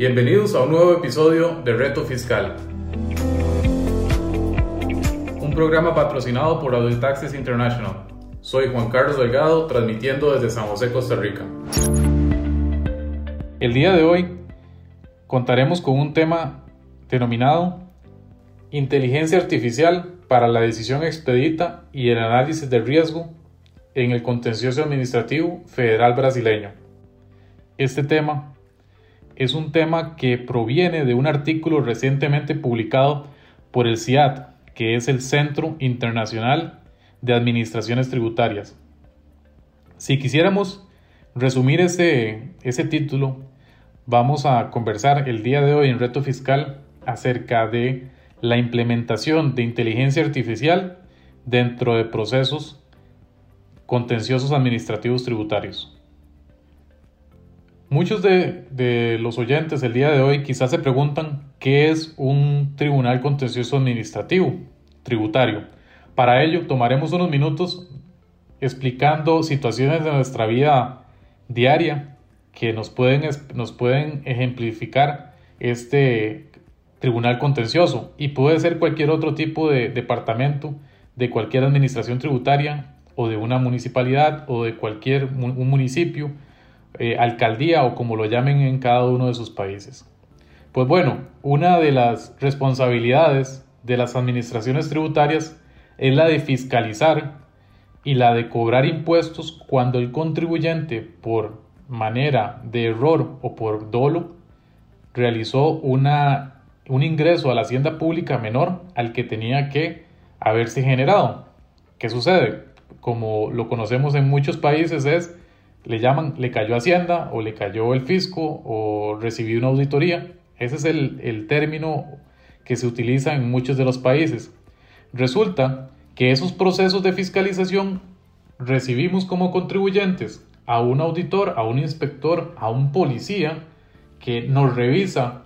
Bienvenidos a un nuevo episodio de Reto Fiscal. Un programa patrocinado por Audit Taxes International. Soy Juan Carlos Delgado, transmitiendo desde San José, Costa Rica. El día de hoy contaremos con un tema denominado Inteligencia Artificial para la decisión expedita y el análisis de riesgo en el contencioso administrativo federal brasileño. Este tema es un tema que proviene de un artículo recientemente publicado por el CIAT, que es el Centro Internacional de Administraciones Tributarias. Si quisiéramos resumir ese, ese título, vamos a conversar el día de hoy en Reto Fiscal acerca de la implementación de inteligencia artificial dentro de procesos contenciosos administrativos tributarios. Muchos de, los oyentes el día de hoy quizás se preguntan qué es un tribunal contencioso administrativo tributario. Para ello tomaremos unos minutos explicando situaciones de nuestra vida diaria que nos pueden, nos pueden ejemplificar este tribunal contencioso y puede ser cualquier otro tipo de departamento de cualquier administración tributaria o de una municipalidad o de cualquier un municipio, eh, alcaldía o como lo llamen en cada uno de sus países. Pues bueno, una de las responsabilidades de las administraciones tributarias es la de fiscalizar y la de cobrar impuestos cuando el contribuyente por manera de error o por dolo realizó una, un ingreso a la hacienda pública menor al que tenía que haberse generado. ¿Qué sucede? como lo conocemos en muchos países, es le llaman le cayó Hacienda o le cayó el fisco o recibí una auditoría. Ese es el, el término que se utiliza en muchos de los países. Resulta que esos procesos de fiscalización recibimos como contribuyentes a un auditor, a un inspector, a un policía que nos revisa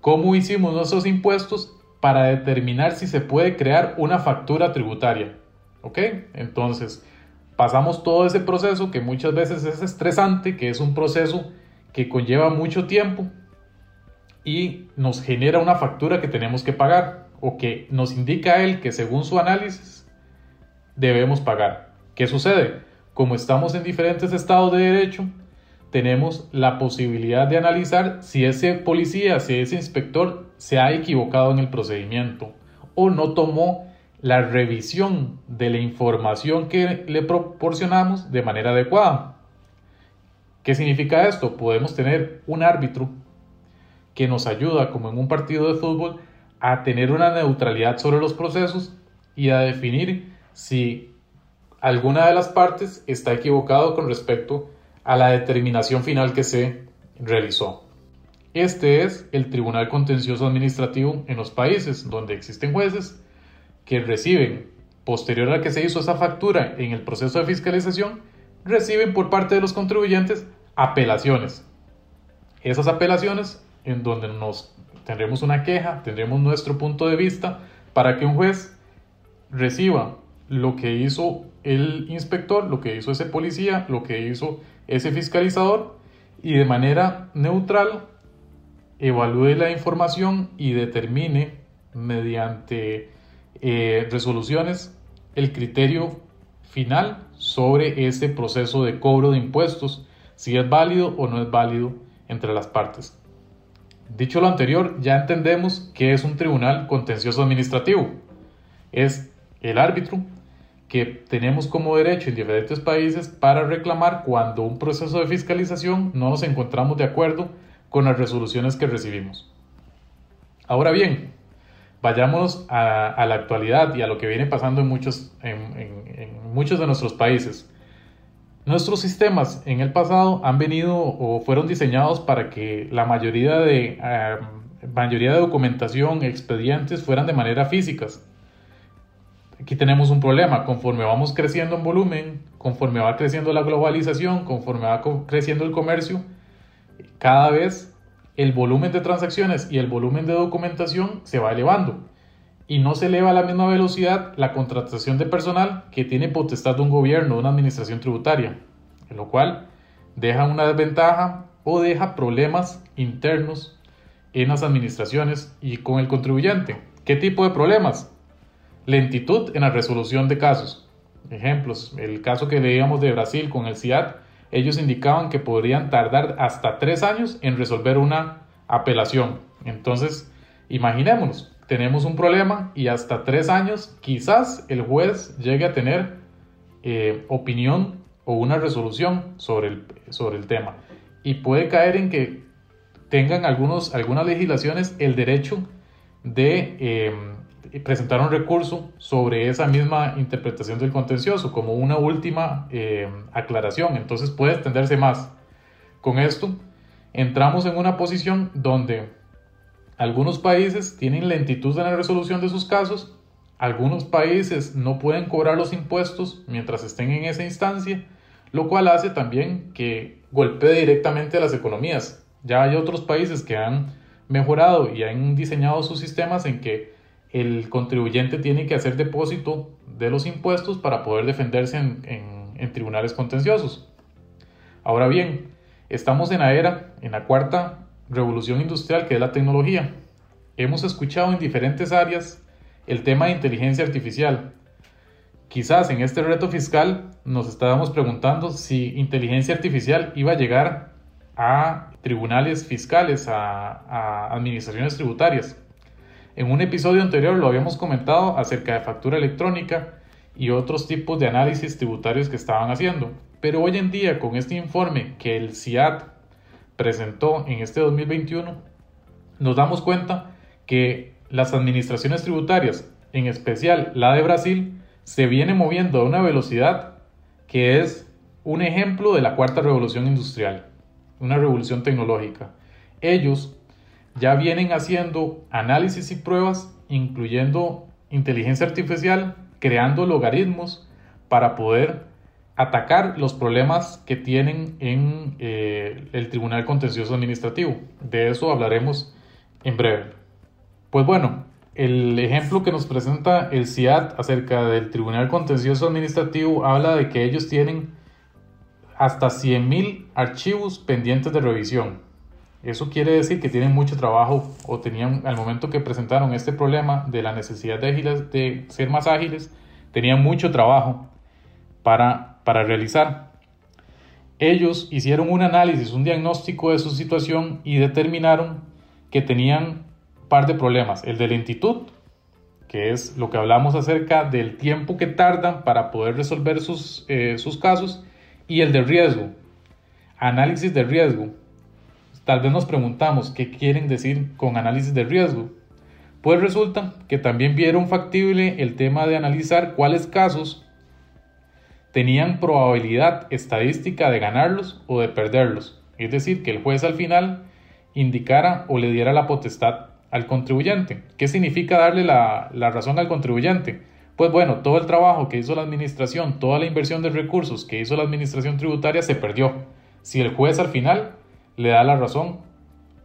cómo hicimos nuestros impuestos para determinar si se puede crear una factura tributaria. ¿Ok? Entonces, pasamos todo ese proceso que muchas veces es estresante, que es un proceso que conlleva mucho tiempo y nos genera una factura que tenemos que pagar o que nos indica él que según su análisis debemos pagar. ¿Qué sucede? Como estamos en diferentes estados de derecho, tenemos la posibilidad de analizar si ese policía, si ese inspector se ha equivocado en el procedimiento o no tomó la revisión de la información que le proporcionamos de manera adecuada. ¿Qué significa esto? Podemos tener un árbitro que nos ayuda, como en un partido de fútbol, a tener una neutralidad sobre los procesos y a definir si alguna de las partes está equivocado con respecto a la determinación final que se realizó. Este es el Tribunal Contencioso Administrativo en los países donde existen jueces que reciben, posterior a que se hizo esa factura en el proceso de fiscalización, reciben por parte de los contribuyentes apelaciones. Esas apelaciones en donde nos tendremos una queja, tendremos nuestro punto de vista para que un juez reciba lo que hizo el inspector, lo que hizo ese policía, lo que hizo ese fiscalizador y de manera neutral evalúe la información y determine mediante eh, resoluciones el criterio final sobre este proceso de cobro de impuestos, si es válido o no es válido entre las partes. Dicho lo anterior, ya entendemos que es un tribunal contencioso administrativo. Es el árbitro que tenemos como derecho en diferentes países para reclamar cuando un proceso de fiscalización no nos encontramos de acuerdo con las resoluciones que recibimos. Ahora bien, vayamos a, la actualidad y a lo que viene pasando en muchos, en, muchos de nuestros países. Nuestros sistemas en el pasado han venido o fueron diseñados para que la mayoría de, eh, mayoría de documentación, expedientes fueran de manera físicas. Aquí tenemos un problema, conforme vamos creciendo en volumen, conforme va creciendo la globalización, conforme va creciendo el comercio, cada vez el volumen de transacciones y el volumen de documentación se va elevando y no se eleva a la misma velocidad la contratación de personal que tiene potestad de un gobierno, de una administración tributaria, lo cual deja una desventaja o deja problemas internos en las administraciones y con el contribuyente. ¿Qué tipo de problemas? Lentitud en la resolución de casos. Ejemplos, el caso que leíamos de Brasil con el CIAT, ellos indicaban que podrían tardar hasta tres años en resolver una apelación. Entonces, imaginémonos, tenemos un problema y hasta tres años quizás el juez llegue a tener eh, opinión o una resolución sobre el, sobre el tema. Y puede caer en que tengan algunos, algunas legislaciones el derecho de eh, presentar un recurso sobre esa misma interpretación del contencioso como una última eh, aclaración. Entonces puede extenderse más. Con esto entramos en una posición donde algunos países tienen lentitud en la resolución de sus casos, algunos países no pueden cobrar los impuestos mientras estén en esa instancia, lo cual hace también que golpee directamente a las economías. Ya hay otros países que han mejorado y han diseñado sus sistemas en que el contribuyente tiene que hacer depósito de los impuestos para poder defenderse en, tribunales contenciosos. Ahora bien, estamos en la era, en la cuarta revolución industrial que es la tecnología. Hemos escuchado en diferentes áreas el tema de inteligencia artificial. Quizás en este reto fiscal nos estábamos preguntando si inteligencia artificial iba a llegar a tribunales fiscales, a administraciones tributarias. En un episodio anterior lo habíamos comentado acerca de factura electrónica y otros tipos de análisis tributarios que estaban haciendo. Pero hoy en día, con este informe que el CIAT presentó en este 2021, nos damos cuenta que las administraciones tributarias, en especial la de Brasil, se viene moviendo a una velocidad que es un ejemplo de la cuarta revolución industrial, una revolución tecnológica. Ellos ya vienen haciendo análisis y pruebas, incluyendo inteligencia artificial, creando logaritmos para poder atacar los problemas que tienen en eh, el Tribunal Contencioso Administrativo. De eso hablaremos en breve. Pues bueno, el ejemplo que nos presenta el CIAT acerca del Tribunal Contencioso Administrativo habla de que ellos tienen hasta 100.000 archivos pendientes de revisión. Eso quiere decir que tienen mucho trabajo o tenían al momento que presentaron este problema de la necesidad de, ser más ágiles, tenían mucho trabajo para para realizar. Ellos hicieron un análisis, un diagnóstico de su situación y determinaron que tenían par de problemas. El de lentitud, que es lo que hablamos acerca del tiempo que tardan para poder resolver sus, eh, sus casos, y el de riesgo, análisis de riesgo. Tal vez nos preguntamos qué quieren decir con análisis de riesgo. Pues resulta que también vieron factible el tema de analizar cuáles casos tenían probabilidad estadística de ganarlos o de perderlos, es decir, que el juez al final indicara o le diera la potestad al contribuyente. ¿Qué significa darle la, razón al contribuyente? Pues bueno, todo el trabajo que hizo la administración, toda la inversión de recursos que hizo la administración tributaria se perdió. Si el juez al final le da la razón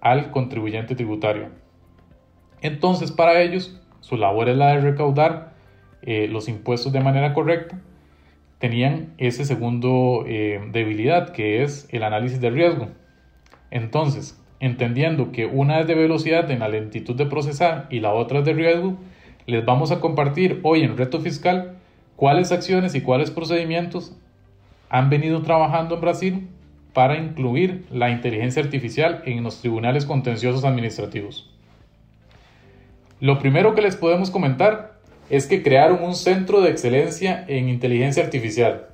al contribuyente tributario. Entonces, para ellos, su labor es la de recaudar eh, los impuestos de manera correcta tenían ese segundo eh, debilidad que es el análisis de riesgo. Entonces, entendiendo que una es de velocidad en la lentitud de procesar y la otra es de riesgo, les vamos a compartir hoy en Reto Fiscal cuáles acciones y cuáles procedimientos han venido trabajando en Brasil para incluir la inteligencia artificial en los tribunales contenciosos administrativos. Lo primero que les podemos comentar es que crearon un centro de excelencia en inteligencia artificial.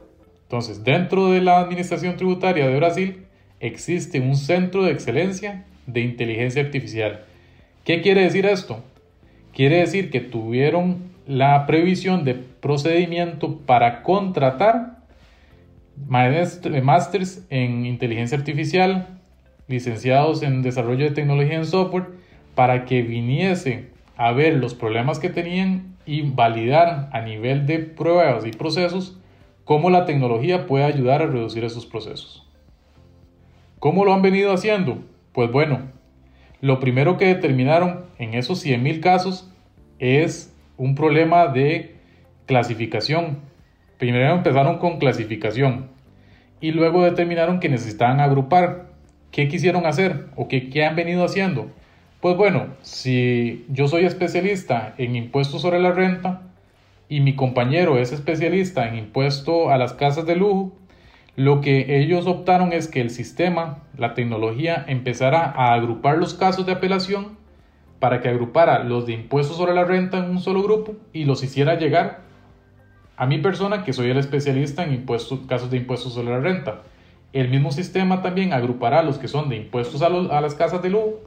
Entonces, dentro de la Administración Tributaria de Brasil existe un centro de excelencia de inteligencia artificial. ¿Qué quiere decir esto? Quiere decir que tuvieron la previsión de procedimiento para contratar másters en inteligencia artificial, licenciados en desarrollo de tecnología en software, para que viniese a ver los problemas que tenían y validar a nivel de pruebas y procesos cómo la tecnología puede ayudar a reducir esos procesos. ¿Cómo lo han venido haciendo? Pues bueno, lo primero que determinaron en esos 100.000 casos es un problema de clasificación. Primero empezaron con clasificación y luego determinaron que necesitaban agrupar. ¿qué quisieron hacer o qué, han venido haciendo? Pues bueno, si yo soy especialista en impuestos sobre la renta y mi compañero es especialista en impuesto a las casas de lujo, lo que ellos optaron es que el sistema, la tecnología, empezara a agrupar los casos de apelación para que agrupara los de impuestos sobre la renta en un solo grupo y los hiciera llegar a mi persona, que soy el especialista en casos de impuestos sobre la renta. El mismo sistema también agrupará los que son de impuestos a, a las casas de lujo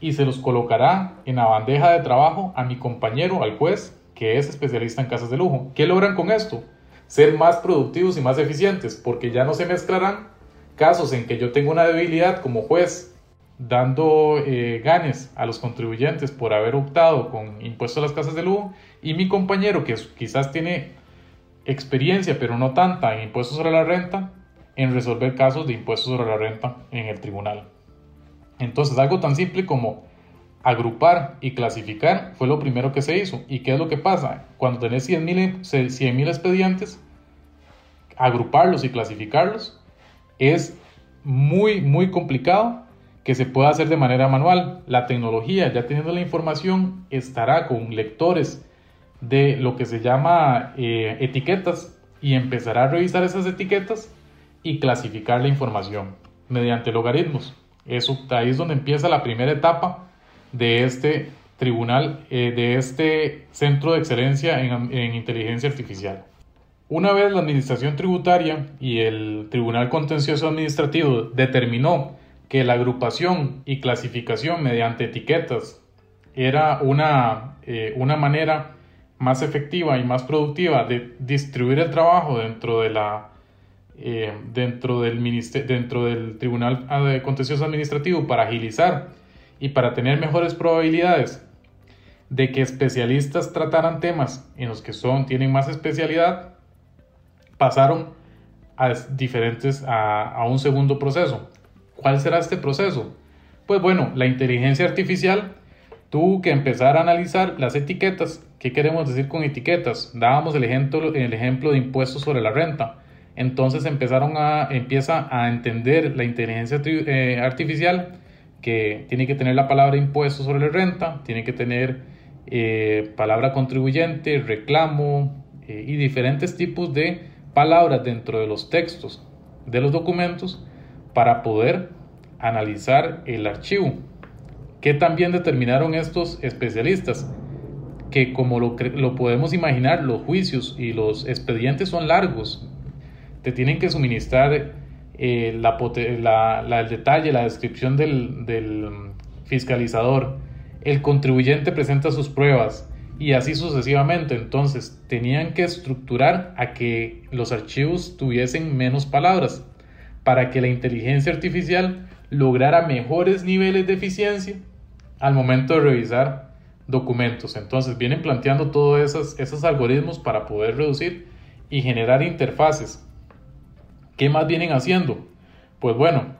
y se los colocará en la bandeja de trabajo a mi compañero, al juez, que es especialista en casas de lujo. ¿Qué logran con esto? Ser más productivos y más eficientes, porque ya no se mezclarán casos en que yo tengo una debilidad como juez dando eh, ganes a los contribuyentes por haber optado con impuestos a las casas de lujo y mi compañero que quizás tiene experiencia pero no tanta en impuestos sobre la renta en resolver casos de impuestos sobre la renta en el tribunal. Entonces, algo tan simple como agrupar y clasificar fue lo primero que se hizo. ¿Y qué es lo que pasa? Cuando tenés 100.000 expedientes, agruparlos y clasificarlos es muy, muy complicado que se pueda hacer de manera manual. La tecnología, ya teniendo la información, estará con lectores de lo que se llama eh, etiquetas y empezará a revisar esas etiquetas y clasificar la información mediante logaritmos. Eso, ahí es donde empieza la primera etapa de este tribunal, eh, de este centro de excelencia en, en inteligencia artificial. Una vez la Administración Tributaria y el Tribunal Contencioso Administrativo determinó que la agrupación y clasificación mediante etiquetas era una, eh, una manera más efectiva y más productiva de distribuir el trabajo dentro de la eh, dentro, del dentro del Tribunal de Contencioso Administrativo para agilizar y para tener mejores probabilidades de que especialistas trataran temas en los que son, tienen más especialidad, pasaron a diferentes a, a un segundo proceso. ¿Cuál será este proceso? Pues bueno, la inteligencia artificial tuvo que empezar a analizar las etiquetas. ¿Qué queremos decir con etiquetas? Dábamos el ejemplo, el ejemplo de impuestos sobre la renta entonces empezaron a, empieza a entender la inteligencia eh, artificial que tiene que tener la palabra impuesto sobre la renta, tiene que tener eh, palabra contribuyente, reclamo eh, y diferentes tipos de palabras dentro de los textos de los documentos para poder analizar el archivo. ¿Qué también determinaron estos especialistas? Que como lo, lo podemos imaginar, los juicios y los expedientes son largos, te tienen que suministrar eh, la, el detalle, la descripción del, fiscalizador. El contribuyente presenta sus pruebas y así sucesivamente. Entonces tenían que estructurar a que los archivos tuviesen menos palabras para que la inteligencia artificial lograra mejores niveles de eficiencia al momento de revisar documentos. Entonces vienen planteando todos esos, esos algoritmos para poder reducir y generar interfaces ¿Qué más vienen haciendo? Pues bueno,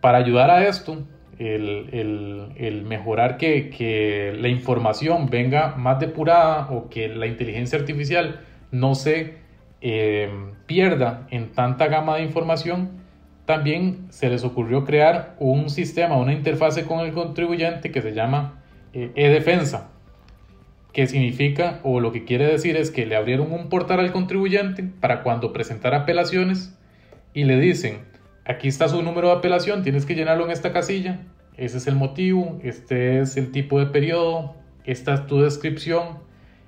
para ayudar a esto, el, mejorar que, la información venga más depurada o que la inteligencia artificial no se eh, pierda en tanta gama de información, también se les ocurrió crear un sistema, una interfase con el contribuyente que se llama eh, e-defensa, que significa o lo que quiere decir es que le abrieron un portal al contribuyente para cuando presentara apelaciones y le dicen, aquí está su número de apelación, tienes que llenarlo en esta casilla, ese es el motivo, este es el tipo de periodo, esta es tu descripción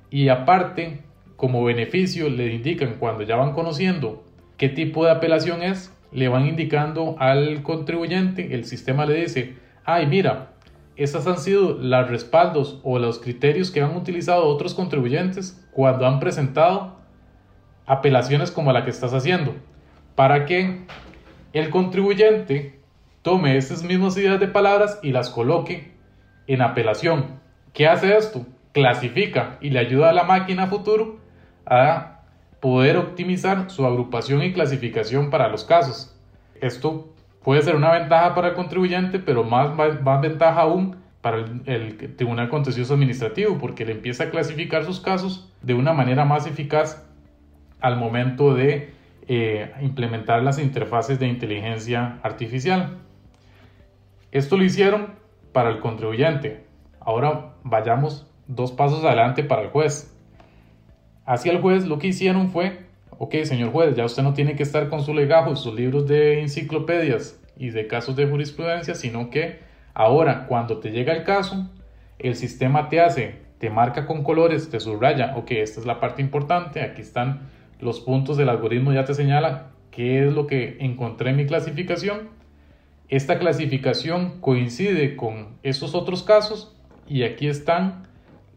y aparte, como beneficio, le indican cuando ya van conociendo qué tipo de apelación es, le van indicando al contribuyente, el sistema le dice, ay mira, esas han sido los respaldos o los criterios que han utilizado otros contribuyentes cuando han presentado apelaciones como la que estás haciendo para que el contribuyente tome esas mismas ideas de palabras y las coloque en apelación. ¿Qué hace esto? Clasifica y le ayuda a la máquina futuro a poder optimizar su agrupación y clasificación para los casos. Esto puede ser una ventaja para el contribuyente, pero más, más ventaja aún para el, Tribunal Contencioso Administrativo, porque le empieza a clasificar sus casos de una manera más eficaz al momento de eh, implementar las interfaces de inteligencia artificial. Esto lo hicieron para el contribuyente. Ahora vayamos dos pasos adelante para el juez. Hacia el juez lo que hicieron fue, ok, señor juez, ya usted no tiene que estar con su legajo, sus libros de enciclopedias y de casos de jurisprudencia, sino que ahora cuando te llega el caso, el sistema te hace, te marca con colores, te subraya, ok, esta es la parte importante, aquí están los puntos del algoritmo, ya te señala qué es lo que encontré en mi clasificación. Esta clasificación coincide con esos otros casos y aquí están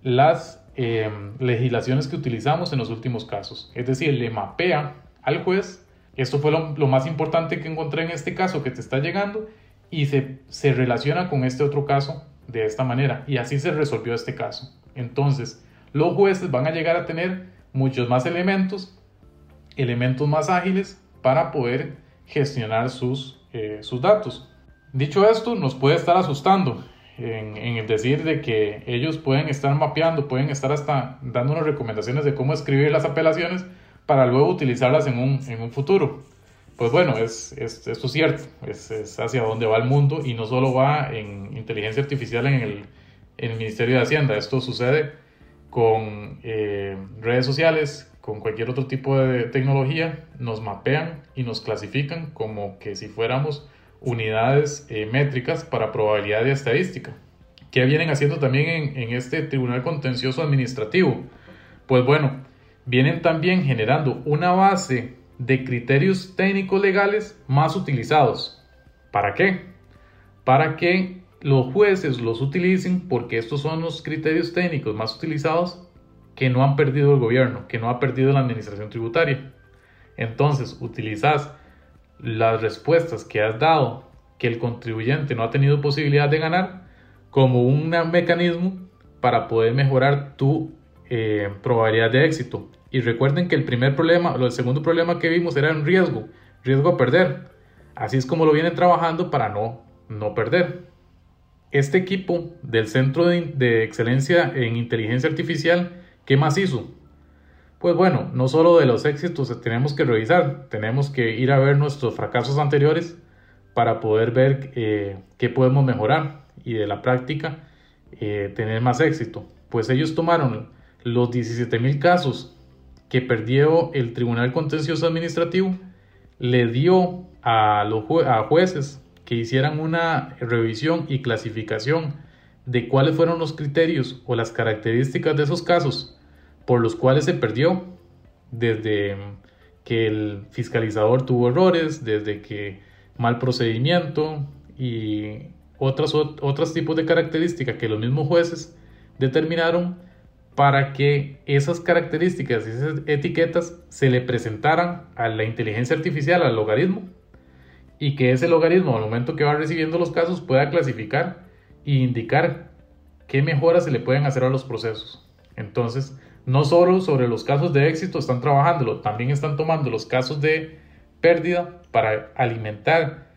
las eh, legislaciones que utilizamos en los últimos casos. Es decir, le mapea al juez, esto fue lo, más importante que encontré en este caso que te está llegando y se, se relaciona con este otro caso de esta manera y así se resolvió este caso. Entonces, los jueces van a llegar a tener muchos más elementos, elementos más ágiles para poder gestionar sus, eh, sus datos. Dicho esto, nos puede estar asustando en, el decir de que ellos pueden estar mapeando, pueden estar hasta dándonos recomendaciones de cómo escribir las apelaciones para luego utilizarlas en un, en un futuro. Pues bueno, es, es, esto es cierto, es, es, hacia dónde va el mundo y no solo va en inteligencia artificial en el, en el Ministerio de Hacienda, esto sucede con eh, redes sociales, con cualquier otro tipo de tecnología, nos mapean y nos clasifican como que si fuéramos unidades eh, métricas para probabilidad de estadística. ¿Qué vienen haciendo también en, en este Tribunal Contencioso Administrativo? Pues bueno, vienen también generando una base de criterios técnicos legales más utilizados. ¿Para qué? Para que los jueces los utilicen porque estos son los criterios técnicos más utilizados que no han perdido el gobierno, que no ha perdido la administración tributaria. Entonces, utilizas las respuestas que has dado que el contribuyente no ha tenido posibilidad de ganar como un mecanismo para poder mejorar tu eh, probabilidad de éxito. Y recuerden que el primer problema, o el segundo problema que vimos era un riesgo, riesgo a perder. Así es como lo vienen trabajando para no, no perder. Este equipo del Centro de, de Excelencia en Inteligencia Artificial, ¿qué más hizo? Pues bueno, no solo de los éxitos tenemos que revisar, tenemos que ir a ver nuestros fracasos anteriores para poder ver eh, qué podemos mejorar y de la práctica eh, tener más éxito. Pues ellos tomaron los 17.000 casos que perdió el Tribunal Contencioso Administrativo, le dio a los a jueces que hicieran una revisión y clasificación de cuáles fueron los criterios o las características de esos casos por los cuales se perdió, desde que el fiscalizador tuvo errores, desde que mal procedimiento y otras, otros tipos de características que los mismos jueces determinaron para que esas características, esas etiquetas se le presentaran a la inteligencia artificial, al logaritmo, y que ese logaritmo al momento que va recibiendo los casos pueda clasificar e indicar qué mejoras se le pueden hacer a los procesos. Entonces, no solo sobre los casos de éxito están trabajándolo, también están tomando los casos de pérdida para alimentar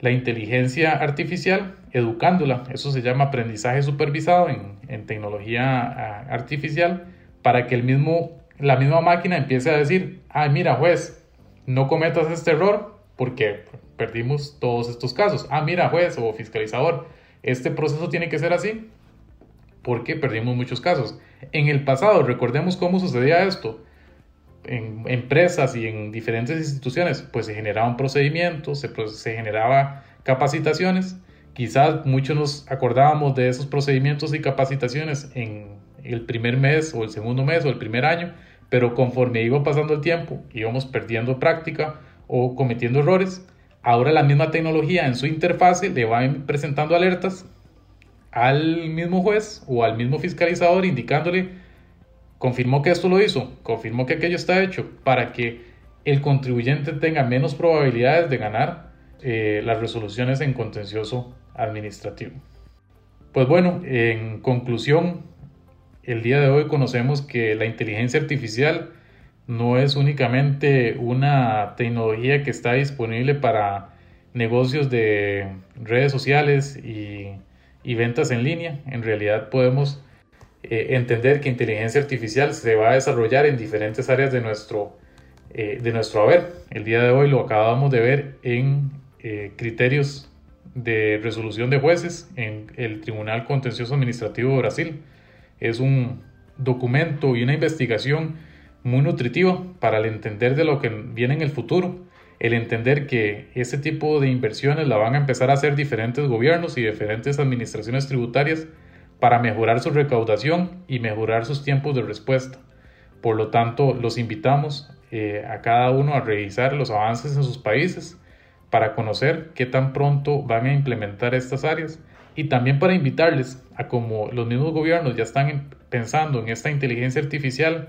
la inteligencia artificial, educándola. Eso se llama aprendizaje supervisado en, tecnología ah, artificial, para que el mismo, la misma máquina empiece a decir, ay mira juez, no cometas este error porque perdimos todos estos casos. Ah, mira juez o fiscalizador, este proceso tiene que ser así porque perdimos muchos casos. En el pasado, recordemos cómo sucedía esto. En empresas y en diferentes instituciones, pues se generaban procedimientos, se, se generaba capacitaciones. Quizás muchos nos acordábamos de esos procedimientos y capacitaciones en el primer mes o el segundo mes o el primer año, pero conforme iba pasando el tiempo, íbamos perdiendo práctica o cometiendo errores. Ahora la misma tecnología en su interfase le va presentando alertas al mismo juez o al mismo fiscalizador indicándole, confirmó que esto lo hizo, confirmó que aquello está hecho, para que el contribuyente tenga menos probabilidades de ganar eh, las resoluciones en contencioso administrativo. Pues bueno, en conclusión, el día de hoy conocemos que la inteligencia artificial no es únicamente una tecnología que está disponible para negocios de redes sociales y y ventas en línea, en realidad podemos eh, entender que inteligencia artificial se va a desarrollar en diferentes áreas de nuestro, eh, de nuestro haber. El día de hoy lo acabamos de ver en eh, criterios de resolución de jueces en el Tribunal Contencioso Administrativo de Brasil. Es un documento y una investigación muy nutritiva para el entender de lo que viene en el futuro, el entender que ese tipo de inversiones la van a empezar a hacer diferentes gobiernos y diferentes administraciones tributarias para mejorar su recaudación y mejorar sus tiempos de respuesta. Por lo tanto, los invitamos eh, a cada uno a revisar los avances en sus países para conocer qué tan pronto van a implementar estas áreas y también para invitarles a como los mismos gobiernos ya están pensando en esta inteligencia artificial,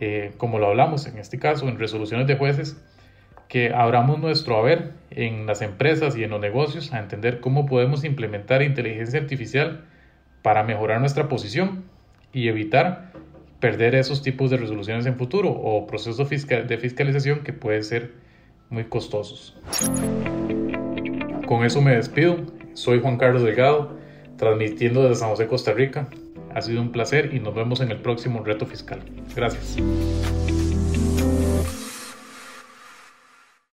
eh, como lo hablamos en este caso, en resoluciones de jueces, que abramos nuestro haber en las empresas y en los negocios a entender cómo podemos implementar inteligencia artificial para mejorar nuestra posición y evitar perder esos tipos de resoluciones en futuro o procesos de fiscalización que pueden ser muy costosos. Con eso me despido. Soy Juan Carlos Delgado, transmitiendo desde San José, Costa Rica. Ha sido un placer y nos vemos en el próximo reto fiscal. Gracias.